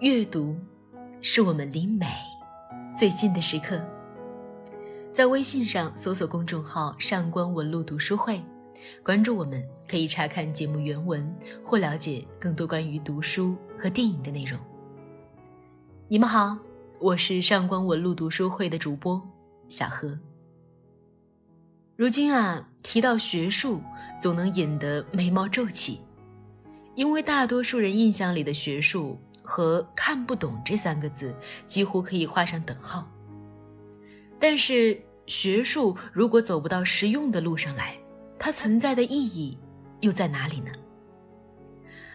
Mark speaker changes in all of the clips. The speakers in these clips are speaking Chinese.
Speaker 1: 阅读是我们离美最近的时刻。在微信上搜索公众号“上官文露读书会”，关注我们，可以查看节目原文或了解更多关于读书和电影的内容。你们好，我是上官文露读书会的主播小何。如今啊，提到学术，总能引得眉毛皱起，因为大多数人印象里的学术和看不懂这三个字几乎可以画上等号。但是，学术如果走不到实用的路上来，它存在的意义又在哪里呢？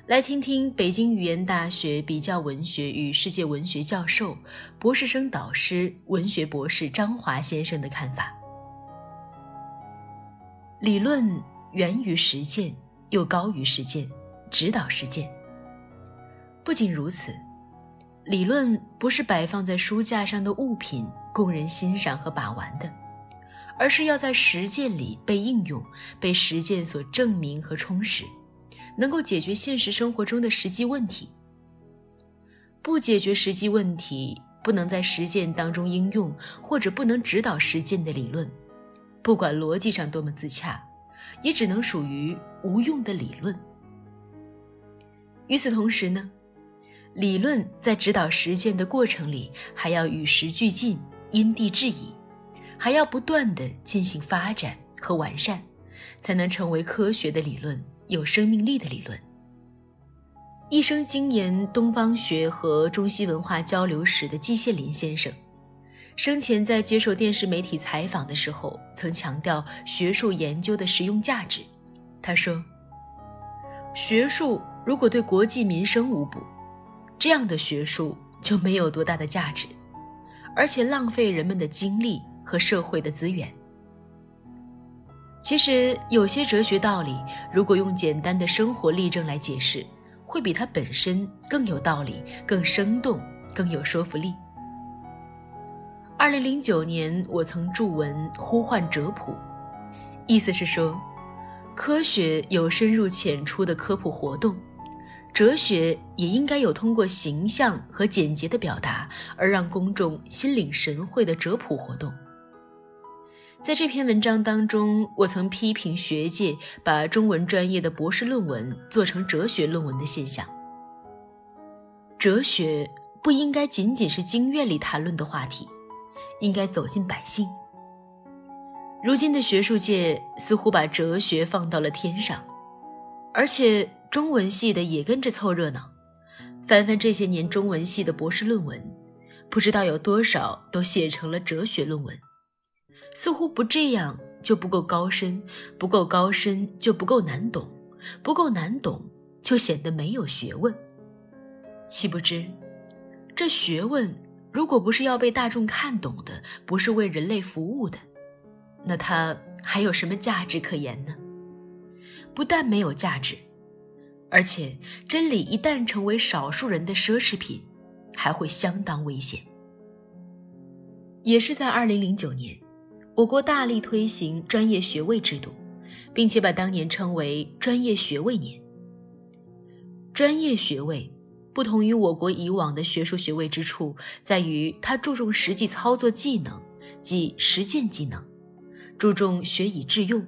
Speaker 1: 来听听北京语言大学比较文学与世界文学教授、博士生导师、文学博士张华先生的看法。理论源于实践，又高于实践，指导实践。不仅如此，理论不是摆放在书架上的物品，供人欣赏和把玩的，而是要在实践里被应用，被实践所证明和充实，能够解决现实生活中的实际问题。不解决实际问题，不能在实践当中应用，或者不能指导实践的理论。不管逻辑上多么自洽，也只能属于无用的理论。与此同时呢，理论在指导实践的过程里，还要与时俱进、因地制宜，还要不断的进行发展和完善，才能成为科学的理论、有生命力的理论。一生精研东方学和中西文化交流史的季羡林先生。生前在接受电视媒体采访的时候，曾强调学术研究的实用价值。他说：“学术如果对国计民生无补，这样的学术就没有多大的价值，而且浪费人们的精力和社会的资源。其实有些哲学道理，如果用简单的生活例证来解释，会比它本身更有道理、更生动、更有说服力。”二零零九年，我曾著文呼唤哲普，意思是说，科学有深入浅出的科普活动，哲学也应该有通过形象和简洁的表达而让公众心领神会的哲普活动。在这篇文章当中，我曾批评学界把中文专业的博士论文做成哲学论文的现象。哲学不应该仅仅是经院里谈论的话题。应该走进百姓。如今的学术界似乎把哲学放到了天上，而且中文系的也跟着凑热闹。翻翻这些年中文系的博士论文，不知道有多少都写成了哲学论文。似乎不这样就不够高深，不够高深就不够难懂，不够难懂就显得没有学问。岂不知，这学问。如果不是要被大众看懂的，不是为人类服务的，那它还有什么价值可言呢？不但没有价值，而且真理一旦成为少数人的奢侈品，还会相当危险。也是在二零零九年，我国大力推行专业学位制度，并且把当年称为专业学位年。专业学位。不同于我国以往的学术学位之处，在于它注重实际操作技能，即实践技能，注重学以致用，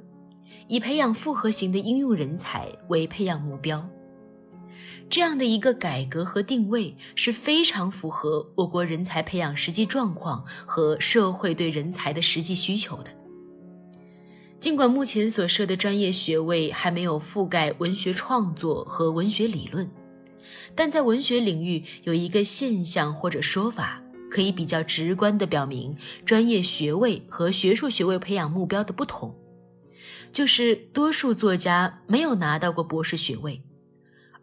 Speaker 1: 以培养复合型的应用人才为培养目标。这样的一个改革和定位是非常符合我国人才培养实际状况和社会对人才的实际需求的。尽管目前所设的专业学位还没有覆盖文学创作和文学理论。但在文学领域有一个现象或者说法，可以比较直观地表明专业学位和学术学位培养目标的不同，就是多数作家没有拿到过博士学位，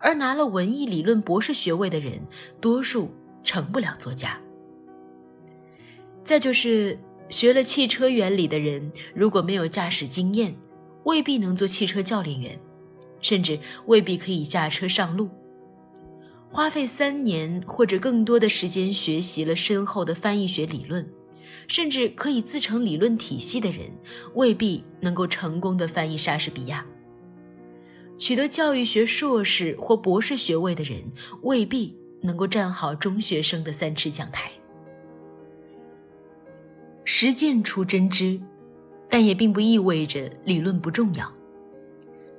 Speaker 1: 而拿了文艺理论博士学位的人，多数成不了作家。再就是学了汽车原理的人，如果没有驾驶经验，未必能做汽车教练员，甚至未必可以驾车上路。花费三年或者更多的时间学习了深厚的翻译学理论，甚至可以自成理论体系的人，未必能够成功的翻译莎士比亚。取得教育学硕士或博士学位的人，未必能够站好中学生的三尺讲台。实践出真知，但也并不意味着理论不重要。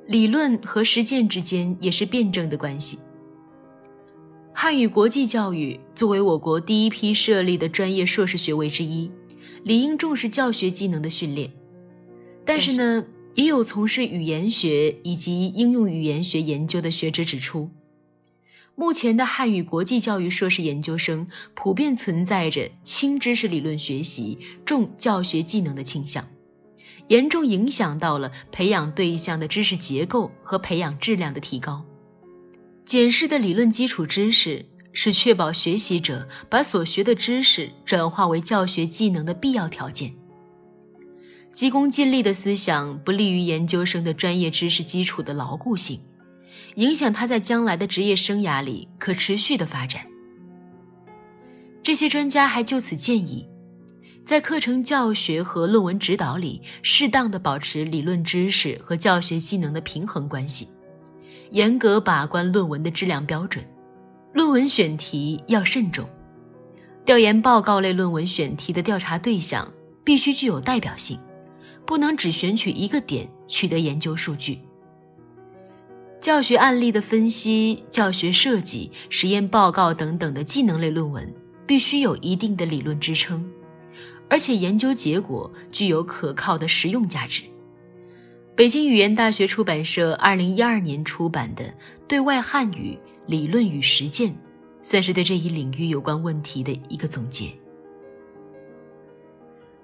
Speaker 1: 理论和实践之间也是辩证的关系。汉语国际教育作为我国第一批设立的专业硕士学位之一，理应重视教学技能的训练。但是呢，也有从事语言学以及应用语言学研究的学者指出，目前的汉语国际教育硕士研究生普遍存在着轻知识理论学习、重教学技能的倾向，严重影响到了培养对象的知识结构和培养质量的提高。检视的理论基础知识是确保学习者把所学的知识转化为教学技能的必要条件。急功近利的思想不利于研究生的专业知识基础的牢固性，影响他在将来的职业生涯里可持续的发展。这些专家还就此建议，在课程教学和论文指导里，适当的保持理论知识和教学技能的平衡关系。严格把关论文的质量标准，论文选题要慎重。调研报告类论文选题的调查对象必须具有代表性，不能只选取一个点取得研究数据。教学案例的分析、教学设计、实验报告等等的技能类论文必须有一定的理论支撑，而且研究结果具有可靠的实用价值。北京语言大学出版社二零一二年出版的《对外汉语理论与实践》，算是对这一领域有关问题的一个总结。